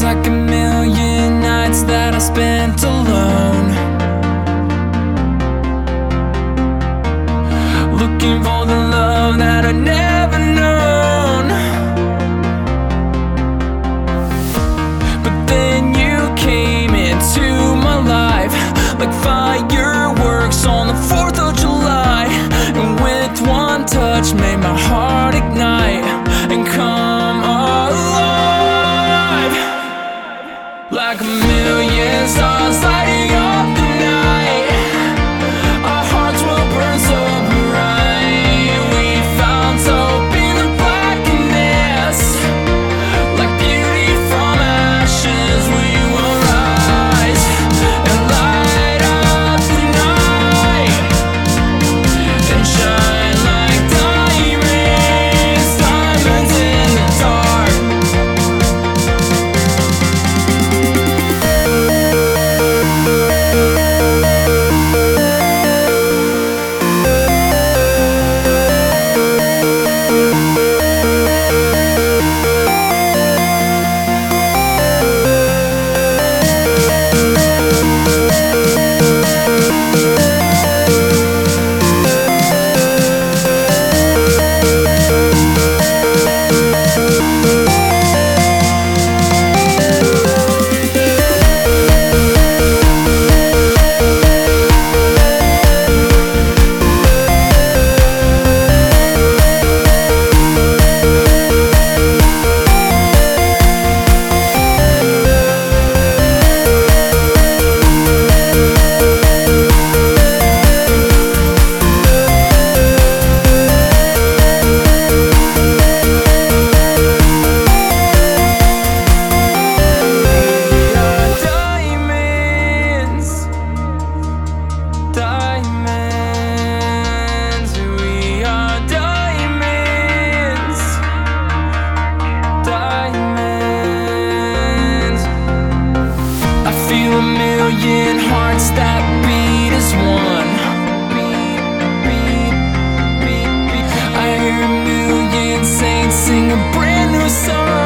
Feels like a million nights that I spent alone. Looking for the love that I never known. But then you came into my life like fireworks million hearts that beat as one. I hear a million saints sing a brand new song.